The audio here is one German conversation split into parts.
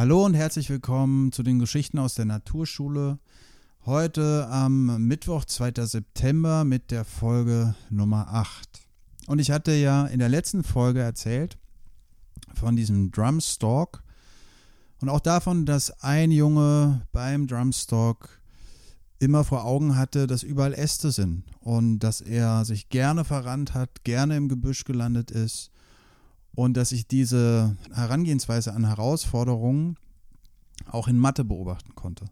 Hallo und herzlich willkommen zu den Geschichten aus der Naturschule. Heute am Mittwoch, 2. September mit der Folge Nummer 8. Und ich hatte ja in der letzten Folge erzählt von diesem Drumstalk und auch davon, dass ein Junge beim Drumstalk immer vor Augen hatte, dass überall Äste sind und dass er sich gerne verrannt hat, gerne im Gebüsch gelandet ist und dass ich diese Herangehensweise an Herausforderungen auch in Mathe beobachten konnte.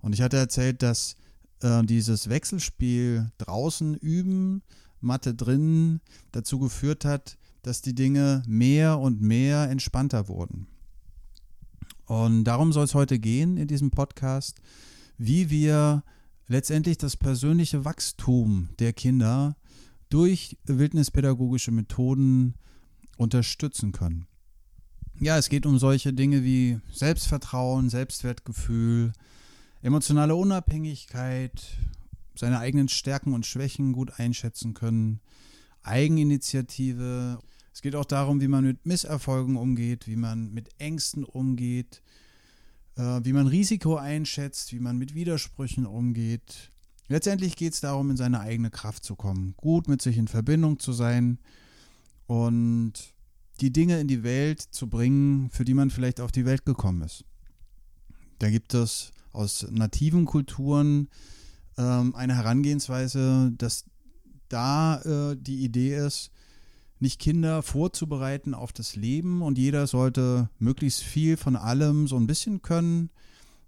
Und ich hatte erzählt, dass äh, dieses Wechselspiel draußen üben, Mathe drinnen, dazu geführt hat, dass die Dinge mehr und mehr entspannter wurden. Und darum soll es heute gehen in diesem Podcast, wie wir letztendlich das persönliche Wachstum der Kinder durch wildnispädagogische Methoden unterstützen können. Ja, es geht um solche Dinge wie Selbstvertrauen, Selbstwertgefühl, emotionale Unabhängigkeit, seine eigenen Stärken und Schwächen gut einschätzen können, Eigeninitiative. Es geht auch darum, wie man mit Misserfolgen umgeht, wie man mit Ängsten umgeht, äh, wie man Risiko einschätzt, wie man mit Widersprüchen umgeht. Letztendlich geht es darum, in seine eigene Kraft zu kommen, gut mit sich in Verbindung zu sein und die Dinge in die Welt zu bringen, für die man vielleicht auf die Welt gekommen ist. Da gibt es aus nativen Kulturen ähm, eine Herangehensweise, dass da äh, die Idee ist, nicht Kinder vorzubereiten auf das Leben und jeder sollte möglichst viel von allem so ein bisschen können,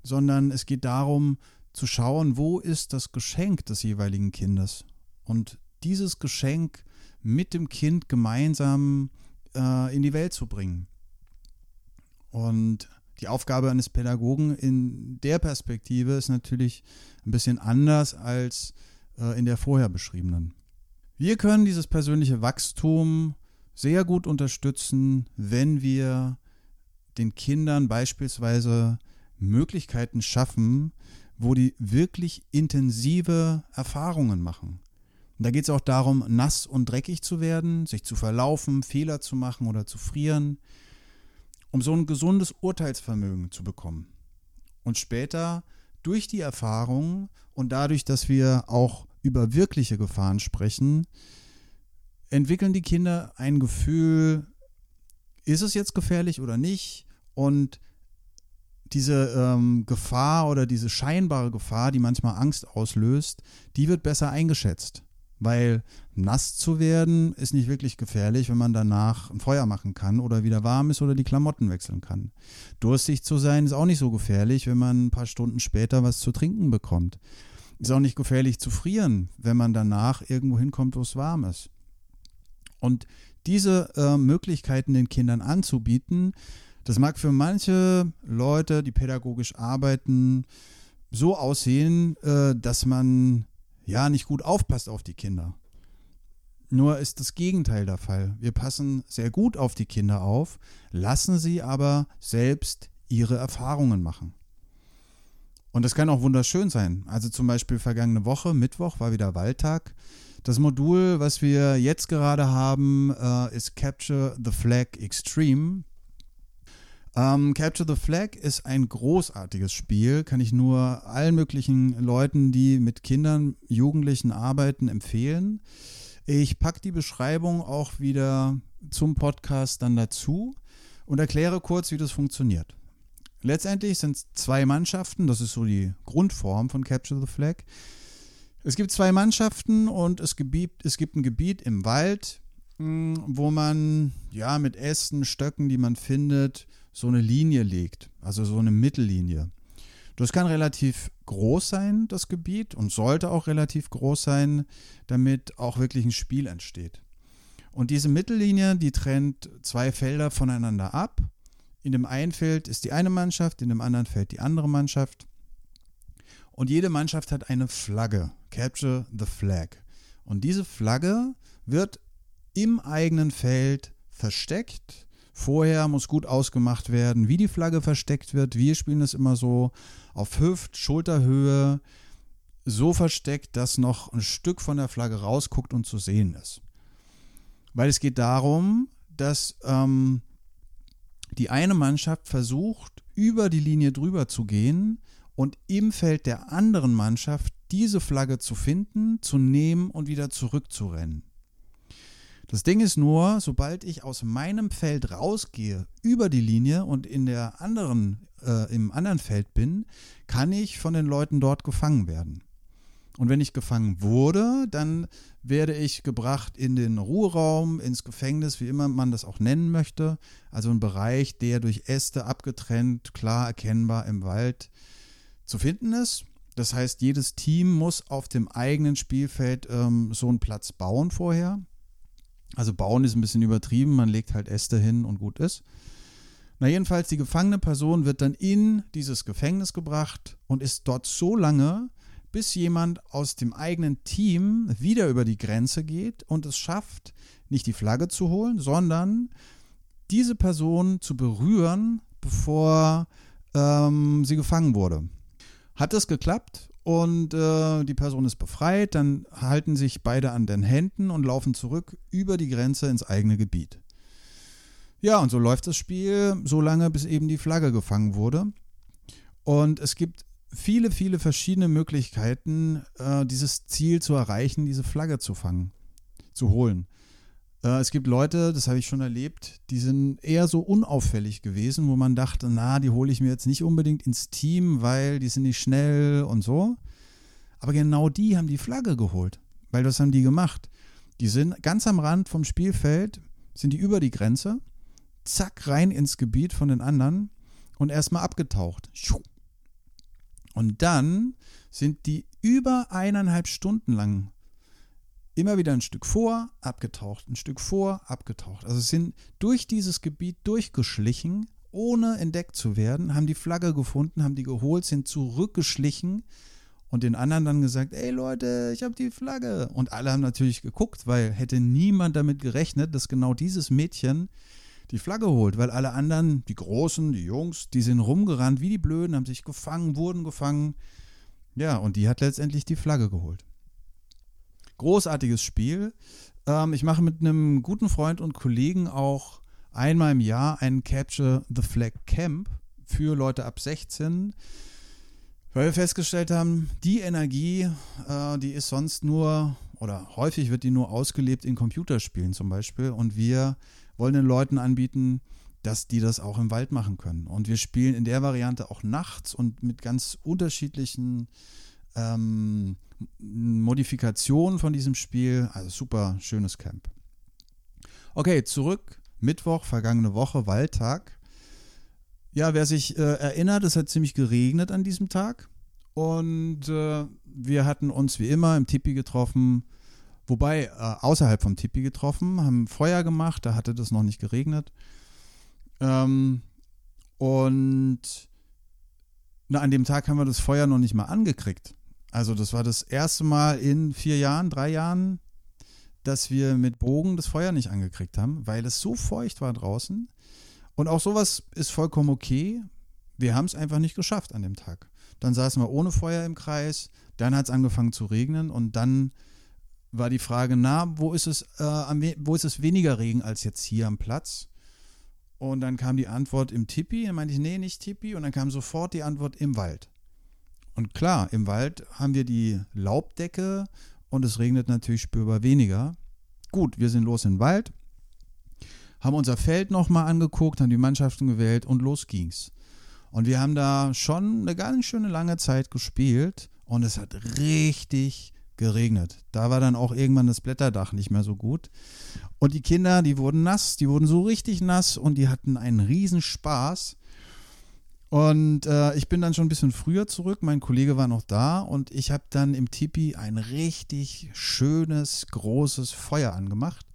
sondern es geht darum zu schauen, wo ist das Geschenk des jeweiligen Kindes und dieses Geschenk mit dem Kind gemeinsam äh, in die Welt zu bringen. Und die Aufgabe eines Pädagogen in der Perspektive ist natürlich ein bisschen anders als äh, in der vorher beschriebenen. Wir können dieses persönliche Wachstum sehr gut unterstützen, wenn wir den Kindern beispielsweise Möglichkeiten schaffen, wo die wirklich intensive Erfahrungen machen. Und da geht es auch darum, nass und dreckig zu werden, sich zu verlaufen, Fehler zu machen oder zu frieren, um so ein gesundes Urteilsvermögen zu bekommen. Und später durch die Erfahrung und dadurch, dass wir auch über wirkliche Gefahren sprechen, entwickeln die Kinder ein Gefühl, ist es jetzt gefährlich oder nicht? Und diese ähm, Gefahr oder diese scheinbare Gefahr, die manchmal Angst auslöst, die wird besser eingeschätzt. Weil nass zu werden ist nicht wirklich gefährlich, wenn man danach ein Feuer machen kann oder wieder warm ist oder die Klamotten wechseln kann. Durstig zu sein ist auch nicht so gefährlich, wenn man ein paar Stunden später was zu trinken bekommt. Ist auch nicht gefährlich zu frieren, wenn man danach irgendwo hinkommt, wo es warm ist. Und diese äh, Möglichkeiten den Kindern anzubieten, das mag für manche Leute, die pädagogisch arbeiten, so aussehen, äh, dass man ja nicht gut aufpasst auf die Kinder. Nur ist das Gegenteil der Fall. Wir passen sehr gut auf die Kinder auf, lassen sie aber selbst ihre Erfahrungen machen. Und das kann auch wunderschön sein. Also zum Beispiel vergangene Woche, Mittwoch, war wieder Wahltag. Das Modul, was wir jetzt gerade haben, äh, ist Capture the Flag Extreme. Ähm, Capture the Flag ist ein großartiges Spiel, kann ich nur allen möglichen Leuten, die mit Kindern, Jugendlichen arbeiten, empfehlen. Ich packe die Beschreibung auch wieder zum Podcast dann dazu und erkläre kurz, wie das funktioniert. Letztendlich sind es zwei Mannschaften, das ist so die Grundform von Capture the Flag. Es gibt zwei Mannschaften und es gibt, es gibt ein Gebiet im Wald, hm, wo man ja mit Ästen, Stöcken, die man findet, so eine Linie legt, also so eine Mittellinie. Das kann relativ groß sein, das Gebiet, und sollte auch relativ groß sein, damit auch wirklich ein Spiel entsteht. Und diese Mittellinie, die trennt zwei Felder voneinander ab. In dem einen Feld ist die eine Mannschaft, in dem anderen Feld die andere Mannschaft. Und jede Mannschaft hat eine Flagge, Capture the Flag. Und diese Flagge wird im eigenen Feld versteckt Vorher muss gut ausgemacht werden, wie die Flagge versteckt wird. Wir spielen es immer so auf Hüft, Schulterhöhe, so versteckt, dass noch ein Stück von der Flagge rausguckt und zu sehen ist. Weil es geht darum, dass ähm, die eine Mannschaft versucht, über die Linie drüber zu gehen und im Feld der anderen Mannschaft diese Flagge zu finden, zu nehmen und wieder zurückzurennen. Das Ding ist nur, sobald ich aus meinem Feld rausgehe, über die Linie und in der anderen, äh, im anderen Feld bin, kann ich von den Leuten dort gefangen werden. Und wenn ich gefangen wurde, dann werde ich gebracht in den Ruheraum, ins Gefängnis, wie immer man das auch nennen möchte. Also ein Bereich, der durch Äste abgetrennt, klar erkennbar im Wald zu finden ist. Das heißt, jedes Team muss auf dem eigenen Spielfeld ähm, so einen Platz bauen vorher. Also bauen ist ein bisschen übertrieben, man legt halt Äste hin und gut ist. Na jedenfalls, die gefangene Person wird dann in dieses Gefängnis gebracht und ist dort so lange, bis jemand aus dem eigenen Team wieder über die Grenze geht und es schafft, nicht die Flagge zu holen, sondern diese Person zu berühren, bevor ähm, sie gefangen wurde. Hat es geklappt und äh, die Person ist befreit, dann halten sich beide an den Händen und laufen zurück über die Grenze ins eigene Gebiet. Ja, und so läuft das Spiel so lange, bis eben die Flagge gefangen wurde. Und es gibt viele, viele verschiedene Möglichkeiten, äh, dieses Ziel zu erreichen, diese Flagge zu fangen, zu holen. Äh, es gibt Leute, das habe ich schon erlebt, die sind eher so unauffällig gewesen, wo man dachte, na, die hole ich mir jetzt nicht unbedingt ins Team, weil die sind nicht schnell und so. Aber genau die haben die Flagge geholt, weil das haben die gemacht. Die sind ganz am Rand vom Spielfeld, sind die über die Grenze, zack, rein ins Gebiet von den anderen und erstmal abgetaucht. Und dann sind die über eineinhalb Stunden lang immer wieder ein Stück vor, abgetaucht, ein Stück vor, abgetaucht. Also sind durch dieses Gebiet durchgeschlichen, ohne entdeckt zu werden, haben die Flagge gefunden, haben die geholt, sind zurückgeschlichen und den anderen dann gesagt, ey Leute, ich habe die Flagge. Und alle haben natürlich geguckt, weil hätte niemand damit gerechnet, dass genau dieses Mädchen die Flagge holt, weil alle anderen, die Großen, die Jungs, die sind rumgerannt wie die Blöden, haben sich gefangen, wurden gefangen. Ja, und die hat letztendlich die Flagge geholt. Großartiges Spiel. Ähm, ich mache mit einem guten Freund und Kollegen auch einmal im Jahr ein Capture the Flag Camp für Leute ab 16, weil wir festgestellt haben, die Energie, äh, die ist sonst nur oder häufig wird die nur ausgelebt in Computerspielen zum Beispiel und wir wollen den Leuten anbieten, dass die das auch im Wald machen können. Und wir spielen in der Variante auch nachts und mit ganz unterschiedlichen ähm, Modifikation von diesem Spiel. Also super schönes Camp. Okay, zurück. Mittwoch, vergangene Woche, Waldtag. Ja, wer sich äh, erinnert, es hat ziemlich geregnet an diesem Tag. Und äh, wir hatten uns wie immer im Tipi getroffen. Wobei, äh, außerhalb vom Tipi getroffen, haben Feuer gemacht, da hatte das noch nicht geregnet. Ähm, und na, an dem Tag haben wir das Feuer noch nicht mal angekriegt. Also das war das erste Mal in vier Jahren, drei Jahren, dass wir mit Bogen das Feuer nicht angekriegt haben, weil es so feucht war draußen. Und auch sowas ist vollkommen okay. Wir haben es einfach nicht geschafft an dem Tag. Dann saßen wir ohne Feuer im Kreis, dann hat es angefangen zu regnen und dann war die Frage, na, wo ist es, äh, wo ist es weniger Regen als jetzt hier am Platz? Und dann kam die Antwort im Tipi. Dann meinte ich, nee, nicht Tipi. Und dann kam sofort die Antwort im Wald. Und klar, im Wald haben wir die Laubdecke und es regnet natürlich spürbar weniger. Gut, wir sind los den Wald, haben unser Feld nochmal angeguckt, haben die Mannschaften gewählt und los ging's. Und wir haben da schon eine ganz schöne lange Zeit gespielt und es hat richtig geregnet. Da war dann auch irgendwann das Blätterdach nicht mehr so gut. Und die Kinder, die wurden nass, die wurden so richtig nass und die hatten einen riesen Spaß. Und äh, ich bin dann schon ein bisschen früher zurück. Mein Kollege war noch da und ich habe dann im Tipi ein richtig schönes, großes Feuer angemacht.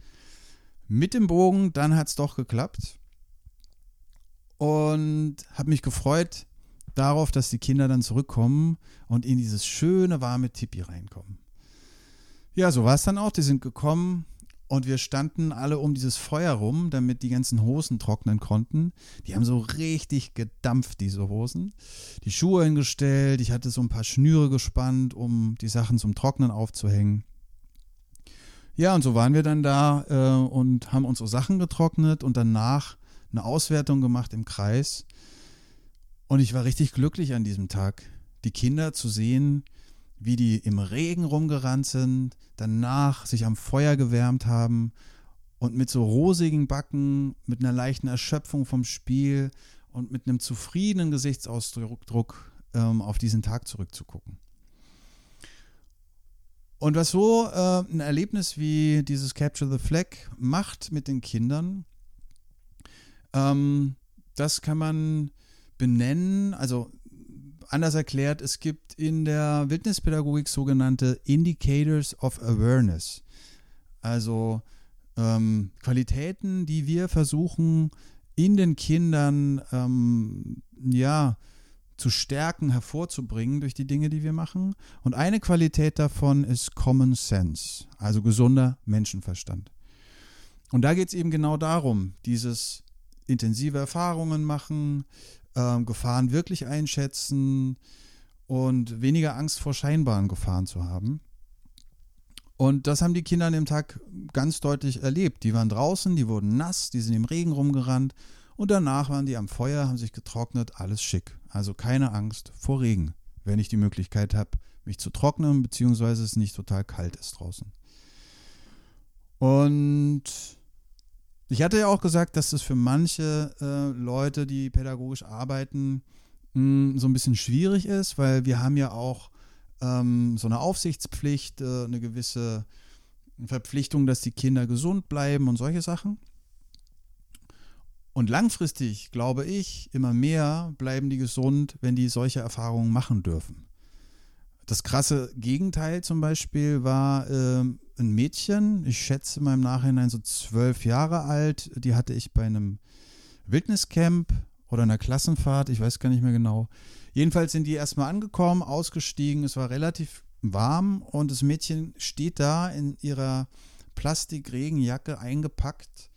Mit dem Bogen, dann hat es doch geklappt. Und habe mich gefreut darauf, dass die Kinder dann zurückkommen und in dieses schöne, warme Tipi reinkommen. Ja, so war es dann auch. Die sind gekommen, und wir standen alle um dieses Feuer rum, damit die ganzen Hosen trocknen konnten. Die haben so richtig gedampft, diese Hosen. Die Schuhe hingestellt, ich hatte so ein paar Schnüre gespannt, um die Sachen zum Trocknen aufzuhängen. Ja, und so waren wir dann da äh, und haben unsere Sachen getrocknet und danach eine Auswertung gemacht im Kreis. Und ich war richtig glücklich an diesem Tag, die Kinder zu sehen, wie die im Regen rumgerannt sind, danach sich am Feuer gewärmt haben und mit so rosigen Backen, mit einer leichten Erschöpfung vom Spiel und mit einem zufriedenen Gesichtsausdruck ähm, auf diesen Tag zurückzugucken. Und was so äh, ein Erlebnis wie dieses Capture the Flag macht mit den Kindern, ähm, das kann man benennen, also anders erklärt, es gibt in der Wildnispädagogik sogenannte Indicators of Awareness. Also ähm, Qualitäten, die wir versuchen in den Kindern ähm, ja, zu stärken, hervorzubringen durch die Dinge, die wir machen. Und eine Qualität davon ist Common Sense, also gesunder Menschenverstand. Und da geht es eben genau darum, dieses intensive Erfahrungen machen, äh, Gefahren wirklich einschätzen und weniger Angst vor scheinbaren Gefahren zu haben. Und das haben die Kinder an dem Tag ganz deutlich erlebt. Die waren draußen, die wurden nass, die sind im Regen rumgerannt und danach waren die am Feuer, haben sich getrocknet, alles schick. Also keine Angst vor Regen, wenn ich die Möglichkeit habe, mich zu trocknen, beziehungsweise es nicht total kalt ist draußen. Und ich hatte ja auch gesagt, dass es für manche äh, Leute, die pädagogisch arbeiten, mh, hm, so ein bisschen schwierig ist, weil wir haben ja auch ähm, so eine Aufsichtspflicht, äh, eine gewisse Verpflichtung, dass die Kinder gesund bleiben und solche Sachen. Und langfristig, glaube ich, immer mehr bleiben die gesund, wenn die solche Erfahrungen machen dürfen. Das krasse Gegenteil zum Beispiel war äh, ein Mädchen, ich schätze mal im Nachhinein so zwölf Jahre alt, die hatte ich bei einem Wildniscamp oder einer Klassenfahrt, ich weiß gar nicht mehr genau. Jedenfalls sind die erstmal angekommen, ausgestiegen, es war relativ warm und das Mädchen steht da in ihrer Plastikregenjacke eingepackt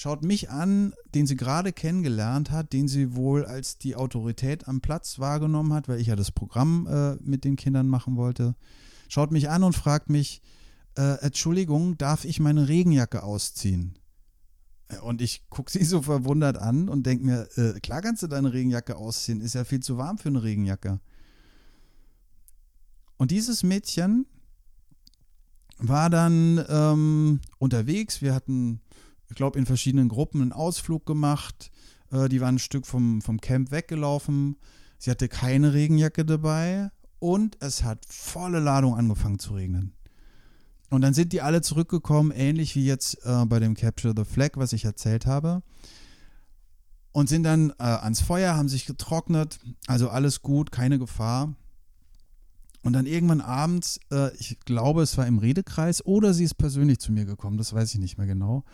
schaut mich an, den sie gerade kennengelernt hat, den sie wohl als die Autorität am Platz wahrgenommen hat, weil ich ja das Programm äh, mit den Kindern machen wollte. Schaut mich an und fragt mich, äh, Entschuldigung, darf ich meine Regenjacke ausziehen? Äh, und ich gucke sie so verwundert an und denke mir, äh, klar kannst du deine Regenjacke ausziehen, ist ja viel zu warm für eine Regenjacke. Und dieses Mädchen war dann ähm, unterwegs. Wir hatten ich glaube, in verschiedenen Gruppen einen Ausflug gemacht. Äh, die waren ein Stück vom, vom Camp weggelaufen. Sie hatte keine Regenjacke dabei und es hat volle Ladung angefangen zu regnen. Und dann sind die alle zurückgekommen, ähnlich wie jetzt äh, bei dem Capture the Flag, was ich erzählt habe. Und sind dann äh, ans Feuer, haben sich getrocknet, also alles gut, keine Gefahr. Und dann irgendwann abends, äh, ich glaube, es war im Redekreis oder sie ist persönlich zu mir gekommen, das weiß ich nicht mehr genau.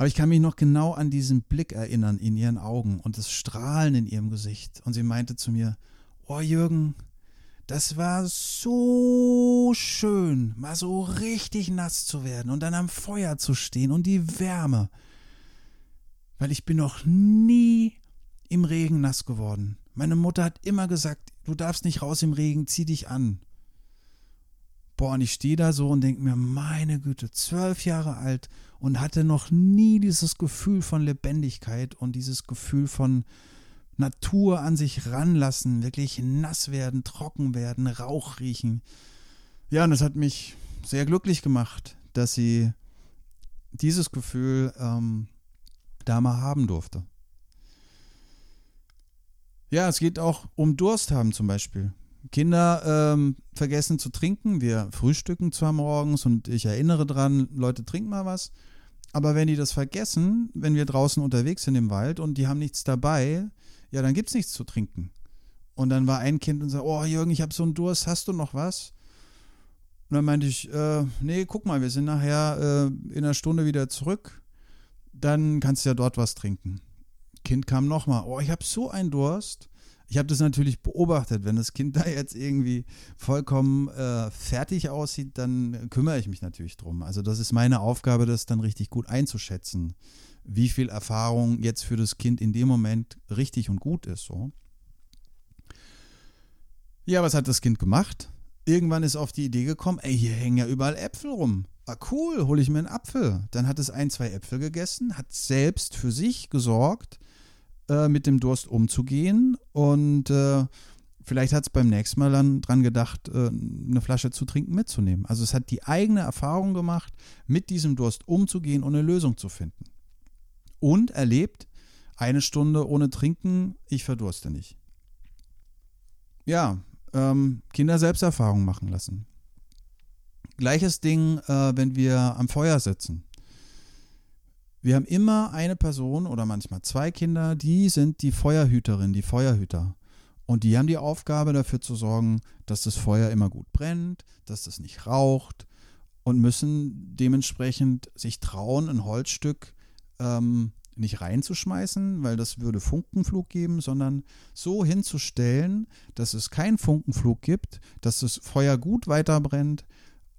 Aber ich kann mich noch genau an diesen Blick erinnern in ihren Augen und das Strahlen in ihrem Gesicht. Und sie meinte zu mir, oh Jürgen, das war so schön, mal so richtig nass zu werden und dann am Feuer zu stehen und die Wärme. Weil ich bin noch nie im Regen nass geworden. Meine Mutter hat immer gesagt, du darfst nicht raus im Regen, zieh dich an. Boah, und ich stehe da so und denke mir, meine Güte, zwölf Jahre alt und hatte noch nie dieses Gefühl von Lebendigkeit und dieses Gefühl von Natur an sich ranlassen, wirklich nass werden, trocken werden, Rauch riechen. Ja, und das hat mich sehr glücklich gemacht, dass sie dieses Gefühl ähm, da mal haben durfte. Ja, es geht auch um Durst haben zum Beispiel. Kinder ähm, vergessen zu trinken. Wir frühstücken zwar morgens und ich erinnere dran, Leute, trinken mal was. Aber wenn die das vergessen, wenn wir draußen unterwegs sind im Wald und die haben nichts dabei, ja, dann gibt es nichts zu trinken. Und dann war ein Kind und sagte, oh Jürgen, ich habe so einen Durst, hast du noch was? Und dann meinte ich, äh, nee, guck mal, wir sind nachher äh, in einer Stunde wieder zurück. Dann kannst du ja dort was trinken. Kind kam nochmal, oh, ich habe so einen Durst. Ich habe das natürlich beobachtet. Wenn das Kind da jetzt irgendwie vollkommen äh, fertig aussieht, dann kümmere ich mich natürlich drum. Also das ist meine Aufgabe, das dann richtig gut einzuschätzen, wie viel Erfahrung jetzt für das Kind in dem Moment richtig und gut ist. So. Ja, was hat das Kind gemacht? Irgendwann ist auf die Idee gekommen, ey, hier hängen ja überall Äpfel rum. Ah, cool, hole ich mir einen Apfel. Dann hat es ein, zwei Äpfel gegessen, hat selbst für sich gesorgt, äh, mit dem Durst umzugehen und äh, vielleicht hat es beim nächsten Mal dann dran gedacht, äh, eine Flasche zu trinken mitzunehmen. Also es hat die eigene Erfahrung gemacht, mit diesem Durst umzugehen und eine Lösung zu finden. Und erlebt, eine Stunde ohne Trinken, ich verdurste nicht. Ja, ähm, Kinder Selbsterfahrung machen lassen. Gleiches Ding, äh, wenn wir am Feuer sitzen. Wir haben immer eine Person oder manchmal zwei Kinder, die sind die Feuerhüterin, die Feuerhüter. Und die haben die Aufgabe dafür zu sorgen, dass das Feuer immer gut brennt, dass das nicht raucht und müssen dementsprechend sich trauen, ein Holzstück ähm, nicht reinzuschmeißen, weil das würde Funkenflug geben, sondern so hinzustellen, dass es keinen Funkenflug gibt, dass das Feuer gut weiterbrennt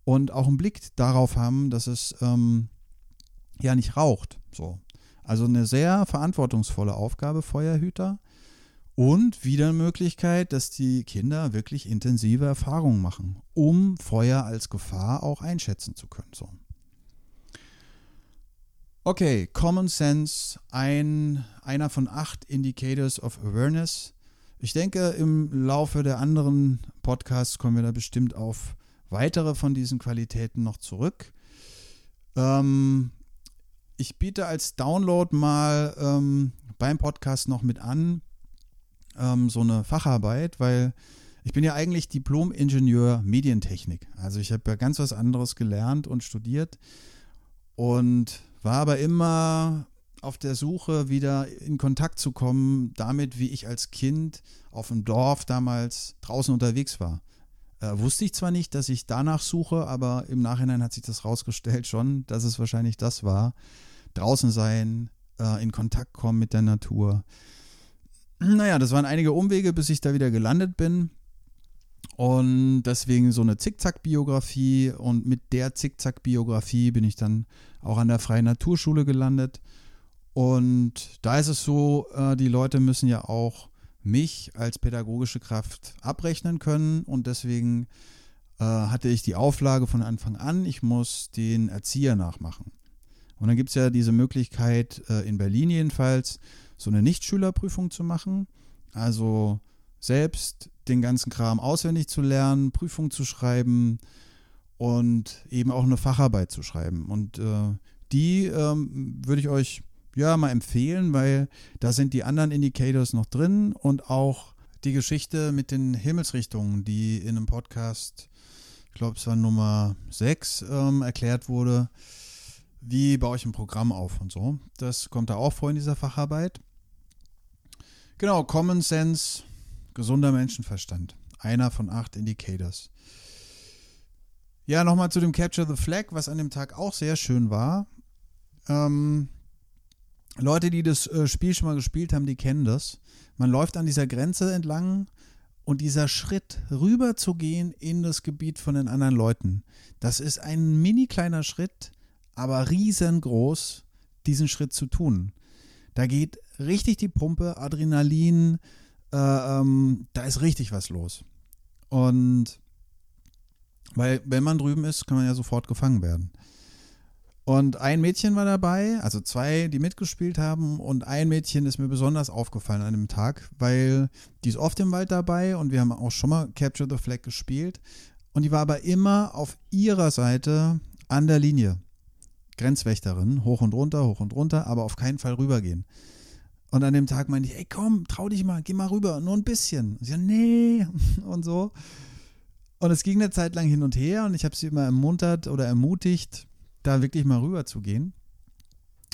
und auch einen Blick darauf haben, dass es ähm, ja nicht raucht. So. Also eine sehr verantwortungsvolle Aufgabe, Feuerhüter. Und wieder eine Möglichkeit, dass die Kinder wirklich intensive Erfahrungen machen, um Feuer als Gefahr auch einschätzen zu können. So. Okay, Common Sense, ein, einer von acht Indicators of Awareness. Ich denke, im Laufe der anderen Podcasts kommen wir da bestimmt auf weitere von diesen Qualitäten noch zurück. Ähm, ich biete als Download mal ähm, beim Podcast noch mit an ähm, so eine Facharbeit, weil ich bin ja eigentlich Diplom-Ingenieur Medientechnik. Also ich habe ja ganz was anderes gelernt und studiert und war aber immer auf der Suche, wieder in Kontakt zu kommen, damit, wie ich als Kind auf dem Dorf damals draußen unterwegs war. Äh, wusste ich zwar nicht, dass ich danach suche, aber im Nachhinein hat sich das rausgestellt schon, dass es wahrscheinlich das war. Draußen sein, äh, in Kontakt kommen mit der Natur. Naja, das waren einige Umwege, bis ich da wieder gelandet bin. Und deswegen so eine Zickzack-Biografie. Und mit der Zickzack-Biografie bin ich dann auch an der Freien Naturschule gelandet. Und da ist es so, äh, die Leute müssen ja auch mich als pädagogische Kraft abrechnen können und deswegen äh, hatte ich die Auflage von Anfang an, ich muss den Erzieher nachmachen. Und dann gibt es ja diese Möglichkeit, äh, in Berlin jedenfalls, so eine Nichtschülerprüfung zu machen. Also selbst den ganzen Kram auswendig zu lernen, Prüfung zu schreiben und eben auch eine Facharbeit zu schreiben. Und äh, die ähm, würde ich euch ja mal empfehlen, weil da sind die anderen Indicators noch drin und auch die Geschichte mit den Himmelsrichtungen, die in einem Podcast, ich glaube es war Nummer 6, ähm, erklärt wurde. Wie baue ich ein Programm auf und so. Das kommt da auch vor in dieser Facharbeit. Genau, Common Sense, gesunder Menschenverstand. Einer von acht Indicators. Ja, nochmal zu dem Capture the Flag, was an dem Tag auch sehr schön war. Ähm, Leute, die das äh, Spiel schon mal gespielt haben, die kennen das. Man läuft an dieser Grenze entlang und dieser Schritt rüber zu gehen in das Gebiet von den anderen Leuten, das ist ein mini kleiner Schritt, aber riesengroß, diesen Schritt zu tun. Da geht richtig die Pumpe, Adrenalin, äh, ähm, da ist richtig was los. Und weil, wenn man drüben ist, kann man ja sofort gefangen werden. Und ein Mädchen war dabei, also zwei, die mitgespielt haben. Und ein Mädchen ist mir besonders aufgefallen an dem Tag, weil die ist oft im Wald dabei und wir haben auch schon mal Capture the Flag gespielt. Und die war aber immer auf ihrer Seite an der Linie. Grenzwächterin, hoch und runter, hoch und runter, aber auf keinen Fall rübergehen. Und an dem Tag meinte ich, ey komm, trau dich mal, geh mal rüber, nur ein bisschen. Und sie nee, und so. Und es ging eine Zeit lang hin und her und ich habe sie immer ermuntert oder ermutigt, da wirklich mal rüber zu gehen.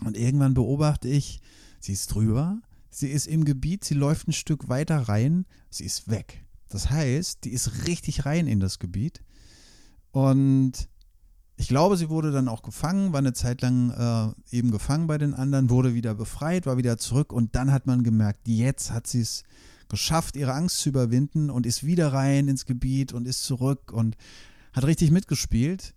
Und irgendwann beobachte ich, sie ist drüber, sie ist im Gebiet, sie läuft ein Stück weiter rein, sie ist weg. Das heißt, die ist richtig rein in das Gebiet. Und ich glaube, sie wurde dann auch gefangen, war eine Zeit lang äh, eben gefangen bei den anderen, wurde wieder befreit, war wieder zurück und dann hat man gemerkt, jetzt hat sie es geschafft, ihre Angst zu überwinden und ist wieder rein ins Gebiet und ist zurück und hat richtig mitgespielt.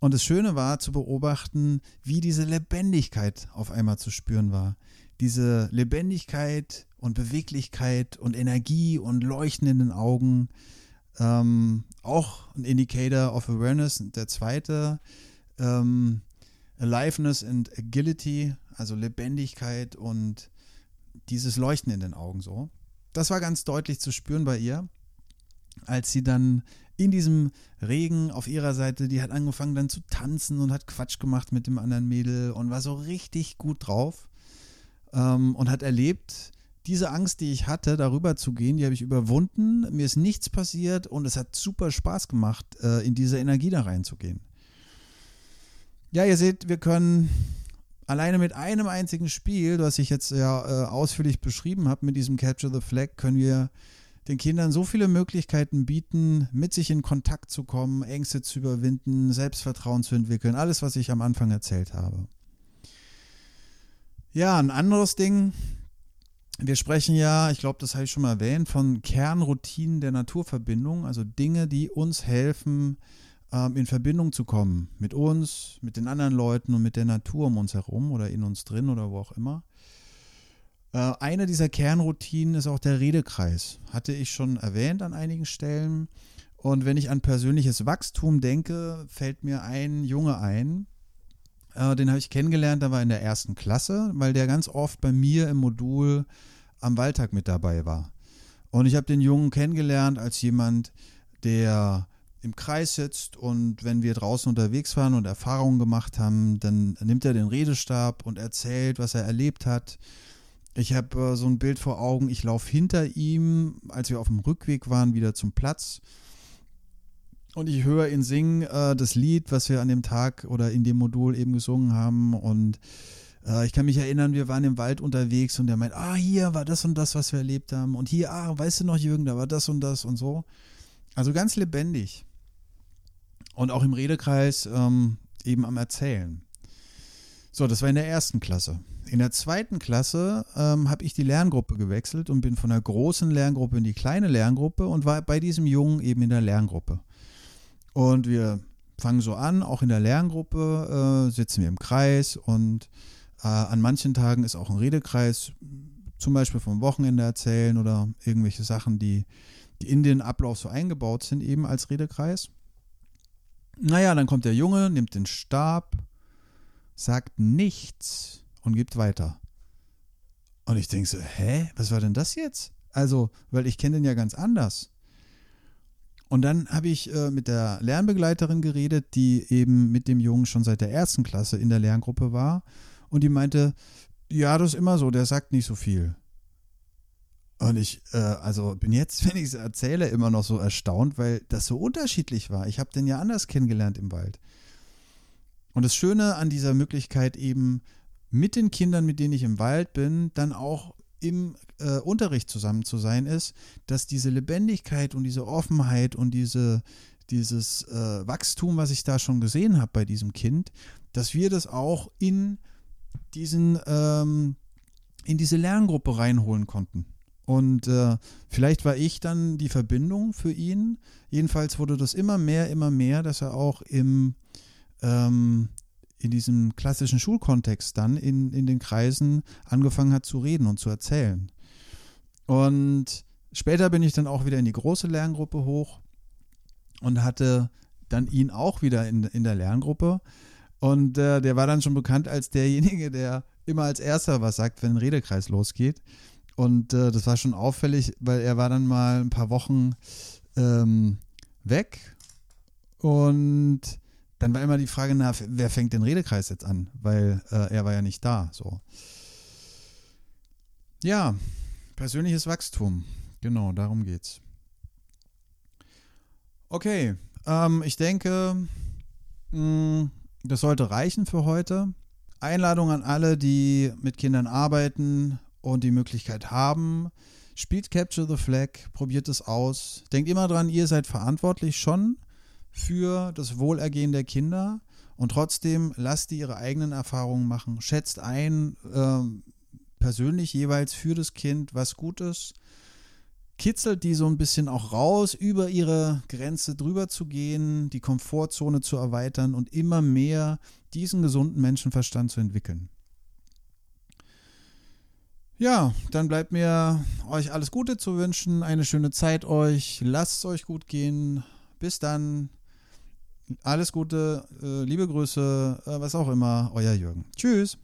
Und das Schöne war zu beobachten, wie diese Lebendigkeit auf einmal zu spüren war. Diese Lebendigkeit und Beweglichkeit und Energie und leuchtenden Augen. Ähm, auch ein Indicator of Awareness. Der zweite, ähm, Aliveness and Agility, also Lebendigkeit und dieses Leuchten in den Augen so. Das war ganz deutlich zu spüren bei ihr, als sie dann in diesem Regen auf ihrer Seite, die hat angefangen dann zu tanzen und hat Quatsch gemacht mit dem anderen Mädel und war so richtig gut drauf ähm, und hat erlebt, diese Angst, die ich hatte, darüber zu gehen, die habe ich überwunden. Mir ist nichts passiert und es hat super Spaß gemacht, äh, in diese Energie da reinzugehen. Ja, ihr seht, wir können alleine mit einem einzigen Spiel, was ich jetzt ja äh, ausführlich beschrieben habe, mit diesem Capture the Flag, können wir den Kindern so viele Möglichkeiten bieten, mit sich in Kontakt zu kommen, Ängste zu überwinden, Selbstvertrauen zu entwickeln, alles, was ich am Anfang erzählt habe. Ja, ein anderes Ding. Wir sprechen ja, ich glaube, das habe ich schon mal erwähnt, von Kernroutinen der Naturverbindung, also Dinge, die uns helfen, ähm, in Verbindung zu kommen mit uns, mit den anderen Leuten und mit der Natur um uns herum oder in uns drin oder wo auch immer. Äh, eine dieser Kernroutinen ist auch der Redekreis. Hatte ich schon erwähnt an einigen Stellen. Und wenn ich an persönliches Wachstum denke, fällt mir ein Junge ein. Äh, den habe ich kennengelernt, da war in der ersten Klasse, weil der ganz oft bei mir im Modul am Wahltag mit dabei war. Und ich habe den Jungen kennengelernt als jemand, der im Kreis sitzt und wenn wir draußen unterwegs waren und Erfahrungen gemacht haben, dann nimmt er den Redestab und erzählt, was er erlebt hat ich habe äh, so ein Bild vor Augen, ich laufe hinter ihm, als wir auf dem Rückweg waren, wieder zum Platz. Und ich höre ihn singen, äh, das Lied, was wir an dem Tag oder in dem Modul eben gesungen haben. Und äh, ich kann mich erinnern, wir waren im Wald unterwegs und er meint, ah, hier war das und das, was wir erlebt haben. Und hier, ah, weißt du noch, Jürgen, da war das und das und so. Also ganz lebendig. Und auch im Redekreis ähm, eben am Erzählen. So, das war in der ersten Klasse. In der zweiten Klasse ähm, habe ich die Lerngruppe gewechselt und bin von der großen Lerngruppe in die kleine Lerngruppe und war bei diesem Jungen eben in der Lerngruppe. Und wir fangen so an, auch in der Lerngruppe äh, sitzen wir im Kreis und äh, an manchen Tagen ist auch ein Redekreis, zum Beispiel vom Wochenende erzählen oder irgendwelche Sachen, die, die in den Ablauf so eingebaut sind, eben als Redekreis. Naja, dann kommt der Junge, nimmt den Stab, sagt nichts und gibt weiter. Und ich denke so, hä, was war denn das jetzt? Also, weil ich kenne den ja ganz anders. Und dann habe ich äh, mit der Lernbegleiterin geredet, die eben mit dem Jungen schon seit der ersten Klasse in der Lerngruppe war. Und die meinte, ja, das ist immer so, der sagt nicht so viel. Und ich, äh, also bin jetzt, wenn ich es erzähle, immer noch so erstaunt, weil das so unterschiedlich war. Ich habe den ja anders kennengelernt im Wald. Und das Schöne an dieser Möglichkeit eben mit den Kindern, mit denen ich im Wald bin, dann auch im äh, Unterricht zusammen zu sein, ist, dass diese Lebendigkeit und diese Offenheit und diese, dieses äh, Wachstum, was ich da schon gesehen habe bei diesem Kind, dass wir das auch in diesen ähm, in diese Lerngruppe reinholen konnten. Und äh, vielleicht war ich dann die Verbindung für ihn. Jedenfalls wurde das immer mehr, immer mehr, dass er auch im ähm, in diesem klassischen Schulkontext dann in, in den Kreisen angefangen hat zu reden und zu erzählen. Und später bin ich dann auch wieder in die große Lerngruppe hoch und hatte dann ihn auch wieder in, in der Lerngruppe. Und äh, der war dann schon bekannt als derjenige, der immer als erster was sagt, wenn ein Redekreis losgeht. Und äh, das war schon auffällig, weil er war dann mal ein paar Wochen ähm, weg und dann war immer die Frage nach, wer fängt den Redekreis jetzt an? Weil äh, er war ja nicht da. So. Ja, persönliches Wachstum. Genau, darum geht's. Okay, ähm, ich denke, mh, mm, das sollte reichen für heute. Einladung an alle, die mit Kindern arbeiten und die Möglichkeit haben. Spielt Capture the Flag, probiert es aus. Denkt immer dran, ihr seid verantwortlich schon für das Wohlergehen der Kinder und trotzdem lasst die ihre eigenen Erfahrungen machen. Schätzt ein, äh, persönlich jeweils für das Kind, was gut ist. Kitzelt die so ein bisschen auch raus, über ihre Grenze drüber zu gehen, die Komfortzone zu erweitern und immer mehr diesen gesunden Menschenverstand zu entwickeln. Ja, dann bleibt mir euch alles Gute zu wünschen, eine schöne Zeit euch, lasst es euch gut gehen. Bis dann. Alles Gute, äh, liebe Grüße, äh, was auch immer, euer Jürgen. Tschüss.